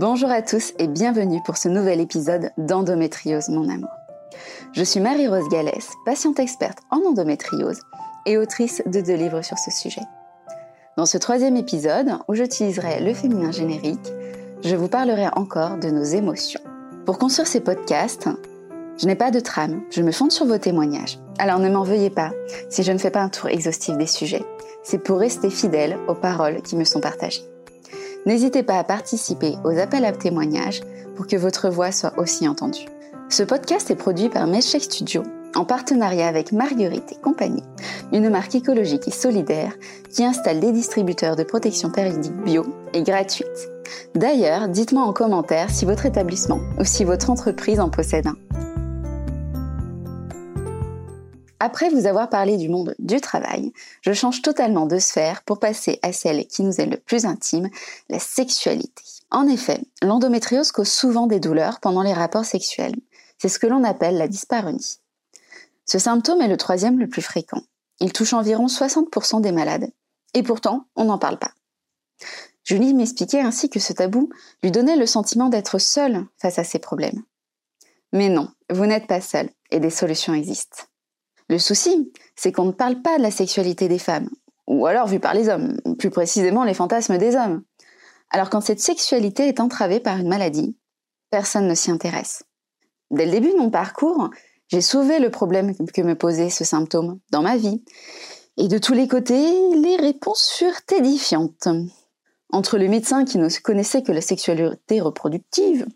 Bonjour à tous et bienvenue pour ce nouvel épisode d'Endométriose, mon amour. Je suis Marie-Rose Gallès, patiente experte en endométriose et autrice de deux livres sur ce sujet. Dans ce troisième épisode, où j'utiliserai le féminin générique, je vous parlerai encore de nos émotions. Pour construire ces podcasts, je n'ai pas de trame, je me fonde sur vos témoignages. Alors ne m'en veuillez pas si je ne fais pas un tour exhaustif des sujets. C'est pour rester fidèle aux paroles qui me sont partagées. N'hésitez pas à participer aux appels à témoignages pour que votre voix soit aussi entendue. Ce podcast est produit par Meshek Studio en partenariat avec Marguerite et compagnie, une marque écologique et solidaire qui installe des distributeurs de protection périodique bio et gratuite. D'ailleurs, dites-moi en commentaire si votre établissement ou si votre entreprise en possède un. Après vous avoir parlé du monde du travail, je change totalement de sphère pour passer à celle qui nous est le plus intime, la sexualité. En effet, l'endométriose cause souvent des douleurs pendant les rapports sexuels. C'est ce que l'on appelle la dyspareunie. Ce symptôme est le troisième le plus fréquent. Il touche environ 60% des malades. Et pourtant, on n'en parle pas. Julie m'expliquait ainsi que ce tabou lui donnait le sentiment d'être seule face à ces problèmes. Mais non, vous n'êtes pas seule et des solutions existent. Le souci, c'est qu'on ne parle pas de la sexualité des femmes, ou alors vu par les hommes, plus précisément les fantasmes des hommes. Alors quand cette sexualité est entravée par une maladie, personne ne s'y intéresse. Dès le début de mon parcours, j'ai soulevé le problème que me posait ce symptôme dans ma vie. Et de tous les côtés, les réponses furent édifiantes. Entre le médecin qui ne connaissait que la sexualité reproductive,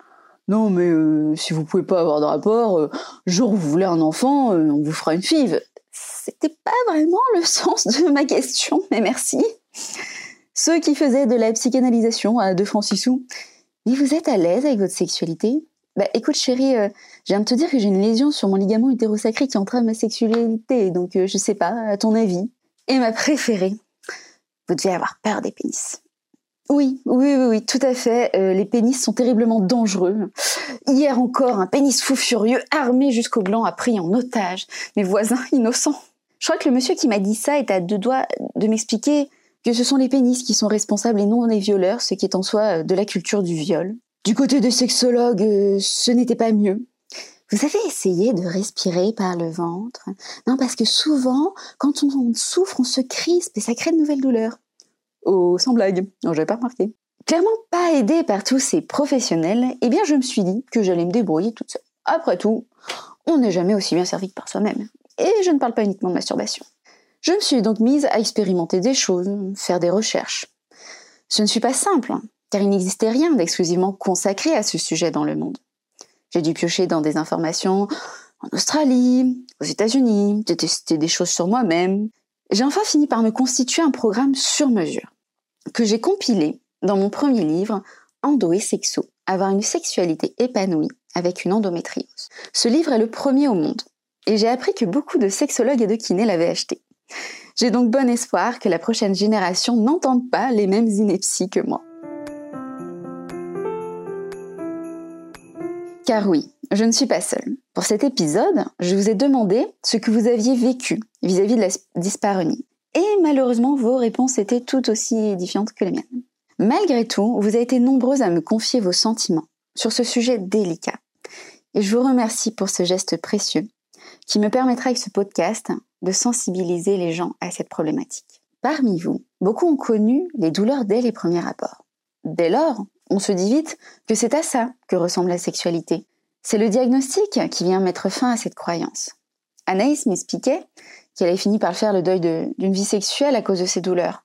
non, mais euh, si vous pouvez pas avoir de rapport, euh, jour où vous voulez un enfant, euh, on vous fera une five. C'était pas vraiment le sens de ma question, mais merci. Ceux qui faisaient de la psychanalysation à deux francs six. Mais vous êtes à l'aise avec votre sexualité? Bah écoute chérie, je viens de te dire que j'ai une lésion sur mon ligament utérosacré qui entrave ma sexualité, donc je sais pas, à ton avis. Et ma préférée, vous devez avoir peur des pénis. Oui, oui, oui, oui, tout à fait. Euh, les pénis sont terriblement dangereux. Hier encore, un pénis fou furieux, armé jusqu'au gland, a pris en otage mes voisins innocents. Je crois que le monsieur qui m'a dit ça est à deux doigts de m'expliquer que ce sont les pénis qui sont responsables et non les violeurs, ce qui est en soi euh, de la culture du viol. Du côté des sexologues, euh, ce n'était pas mieux. Vous avez essayé de respirer par le ventre? Non, parce que souvent, quand on souffre, on se crispe et ça crée de nouvelles douleurs. Oh, sans blague. Non, j'avais pas remarqué. Clairement pas aidée par tous ces professionnels, eh bien je me suis dit que j'allais me débrouiller toute seule. Après tout, on n'est jamais aussi bien servi que par soi-même. Et je ne parle pas uniquement de masturbation. Je me suis donc mise à expérimenter des choses, faire des recherches. Ce ne suis pas simple, hein, car il n'existait rien d'exclusivement consacré à ce sujet dans le monde. J'ai dû piocher dans des informations en Australie, aux États-Unis, j'ai testé des choses sur moi-même, j'ai enfin fini par me constituer un programme sur mesure, que j'ai compilé dans mon premier livre, Endo et Sexo, avoir une sexualité épanouie avec une endométriose. Ce livre est le premier au monde, et j'ai appris que beaucoup de sexologues et de kinés l'avaient acheté. J'ai donc bon espoir que la prochaine génération n'entende pas les mêmes inepties que moi. Car oui, je ne suis pas seule. Pour cet épisode, je vous ai demandé ce que vous aviez vécu vis-à-vis de la dyspareunie. Et malheureusement, vos réponses étaient tout aussi édifiantes que les miennes. Malgré tout, vous avez été nombreuses à me confier vos sentiments sur ce sujet délicat. Et je vous remercie pour ce geste précieux qui me permettra avec ce podcast de sensibiliser les gens à cette problématique. Parmi vous, beaucoup ont connu les douleurs dès les premiers rapports. Dès lors, on se dit vite que c'est à ça que ressemble la sexualité. C'est le diagnostic qui vient mettre fin à cette croyance. Anaïs m'expliquait qu'elle avait fini par faire le deuil d'une vie sexuelle à cause de ses douleurs.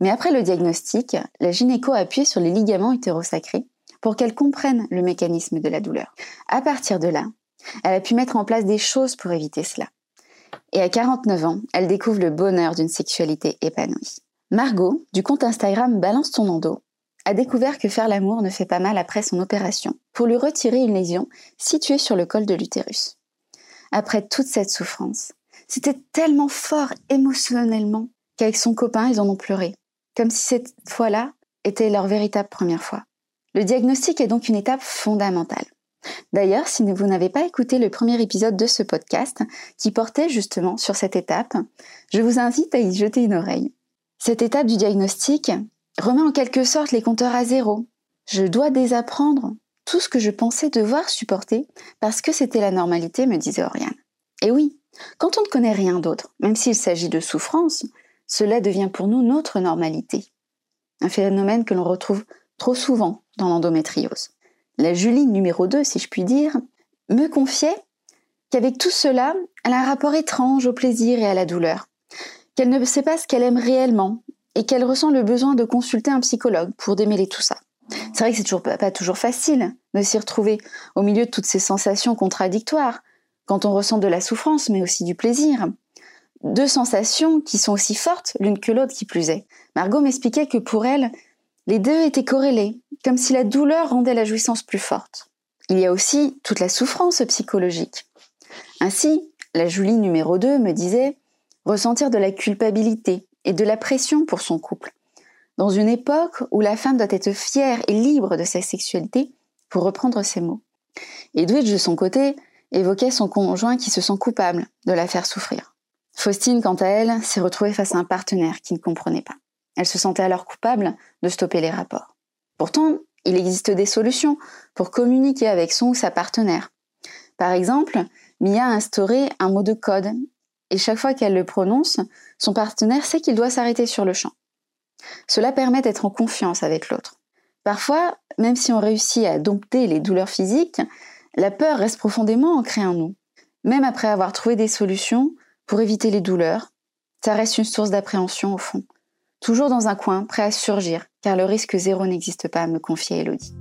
Mais après le diagnostic, la gynéco a appuyé sur les ligaments utérosacrés pour qu'elle comprenne le mécanisme de la douleur. À partir de là, elle a pu mettre en place des choses pour éviter cela. Et à 49 ans, elle découvre le bonheur d'une sexualité épanouie. Margot, du compte Instagram Balance ton endo, a découvert que faire l'amour ne fait pas mal après son opération, pour lui retirer une lésion située sur le col de l'utérus. Après toute cette souffrance, c'était tellement fort émotionnellement qu'avec son copain, ils en ont pleuré, comme si cette fois-là était leur véritable première fois. Le diagnostic est donc une étape fondamentale. D'ailleurs, si vous n'avez pas écouté le premier épisode de ce podcast, qui portait justement sur cette étape, je vous invite à y jeter une oreille. Cette étape du diagnostic, remet en quelque sorte les compteurs à zéro. Je dois désapprendre tout ce que je pensais devoir supporter parce que c'était la normalité, me disait Oriane. Et oui, quand on ne connaît rien d'autre, même s'il s'agit de souffrance, cela devient pour nous notre normalité. Un phénomène que l'on retrouve trop souvent dans l'endométriose. La Julie numéro 2, si je puis dire, me confiait qu'avec tout cela, elle a un rapport étrange au plaisir et à la douleur, qu'elle ne sait pas ce qu'elle aime réellement et qu'elle ressent le besoin de consulter un psychologue pour démêler tout ça. C'est vrai que c'est toujours pas toujours facile de s'y retrouver au milieu de toutes ces sensations contradictoires, quand on ressent de la souffrance mais aussi du plaisir. Deux sensations qui sont aussi fortes l'une que l'autre qui plus est. Margot m'expliquait que pour elle, les deux étaient corrélés, comme si la douleur rendait la jouissance plus forte. Il y a aussi toute la souffrance psychologique. Ainsi, la Julie numéro 2 me disait ressentir de la culpabilité et de la pression pour son couple. Dans une époque où la femme doit être fière et libre de sa sexualité, pour reprendre ses mots. Edwidge, de son côté, évoquait son conjoint qui se sent coupable de la faire souffrir. Faustine, quant à elle, s'est retrouvée face à un partenaire qui ne comprenait pas. Elle se sentait alors coupable de stopper les rapports. Pourtant, il existe des solutions pour communiquer avec son ou sa partenaire. Par exemple, Mia a instauré un mot de code et chaque fois qu'elle le prononce, son partenaire sait qu'il doit s'arrêter sur le champ. Cela permet d'être en confiance avec l'autre. Parfois, même si on réussit à dompter les douleurs physiques, la peur reste profondément ancrée en nous. Même après avoir trouvé des solutions pour éviter les douleurs, ça reste une source d'appréhension au fond. Toujours dans un coin, prêt à surgir, car le risque zéro n'existe pas, me confiait Elodie.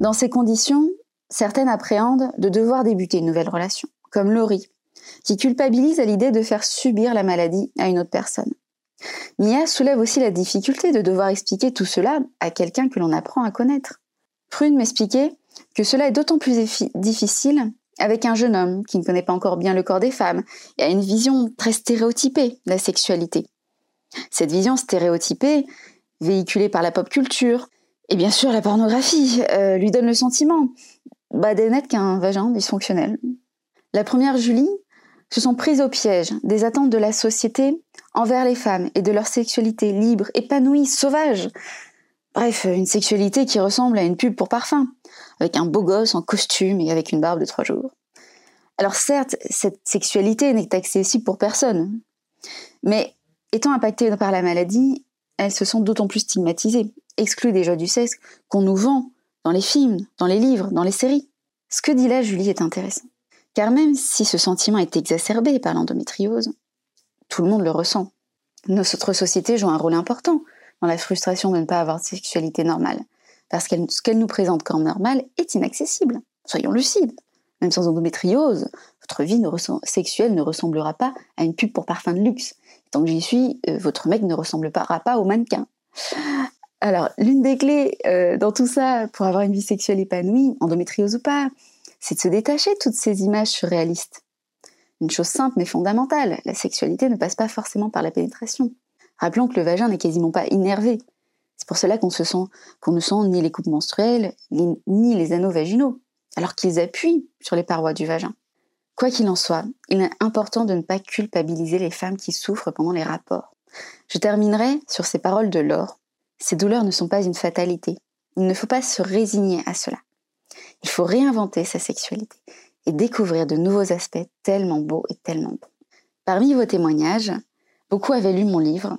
Dans ces conditions, certaines appréhendent de devoir débuter une nouvelle relation, comme Laurie, qui culpabilise à l'idée de faire subir la maladie à une autre personne. Mia soulève aussi la difficulté de devoir expliquer tout cela à quelqu'un que l'on apprend à connaître. Prune m'expliquait que cela est d'autant plus difficile avec un jeune homme qui ne connaît pas encore bien le corps des femmes et a une vision très stéréotypée de la sexualité. Cette vision stéréotypée, véhiculée par la pop culture, et bien sûr, la pornographie euh, lui donne le sentiment bah, qu'un vagin dysfonctionnel. La première Julie se sont prises au piège des attentes de la société envers les femmes et de leur sexualité libre, épanouie, sauvage. Bref, une sexualité qui ressemble à une pub pour parfum, avec un beau gosse en costume et avec une barbe de trois jours. Alors certes, cette sexualité n'est accessible pour personne, mais étant impactée par la maladie, elles se sont d'autant plus stigmatisées exclut des joies du sexe qu'on nous vend dans les films, dans les livres, dans les séries. Ce que dit là Julie est intéressant. Car même si ce sentiment est exacerbé par l'endométriose, tout le monde le ressent. Notre société joue un rôle important dans la frustration de ne pas avoir de sexualité normale, parce que ce qu'elle nous présente comme normal est inaccessible. Soyons lucides. Même sans endométriose, votre vie sexuelle ne ressemblera pas à une pub pour parfum de luxe. Tant que j'y suis, euh, votre mec ne ressemblera pas au mannequin. Alors, l'une des clés euh, dans tout ça pour avoir une vie sexuelle épanouie, endométriose ou pas, c'est de se détacher de toutes ces images surréalistes. Une chose simple mais fondamentale, la sexualité ne passe pas forcément par la pénétration. Rappelons que le vagin n'est quasiment pas innervé. C'est pour cela qu'on se sent, qu'on ne sent ni les coupes menstruelles, ni les anneaux vaginaux, alors qu'ils appuient sur les parois du vagin. Quoi qu'il en soit, il est important de ne pas culpabiliser les femmes qui souffrent pendant les rapports. Je terminerai sur ces paroles de Laure, ces douleurs ne sont pas une fatalité. Il ne faut pas se résigner à cela. Il faut réinventer sa sexualité et découvrir de nouveaux aspects tellement beaux et tellement bons. Parmi vos témoignages, beaucoup avaient lu mon livre.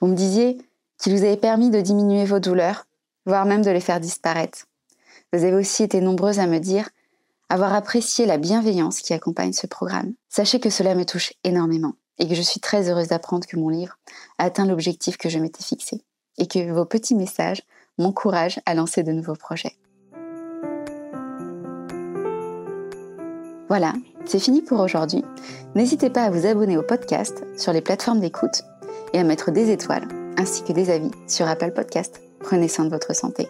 Vous me disiez qu'il vous avait permis de diminuer vos douleurs, voire même de les faire disparaître. Vous avez aussi été nombreuses à me dire avoir apprécié la bienveillance qui accompagne ce programme. Sachez que cela me touche énormément et que je suis très heureuse d'apprendre que mon livre atteint l'objectif que je m'étais fixé et que vos petits messages m'encouragent à lancer de nouveaux projets. Voilà, c'est fini pour aujourd'hui. N'hésitez pas à vous abonner au podcast sur les plateformes d'écoute et à mettre des étoiles ainsi que des avis sur Apple Podcast. Prenez soin de votre santé.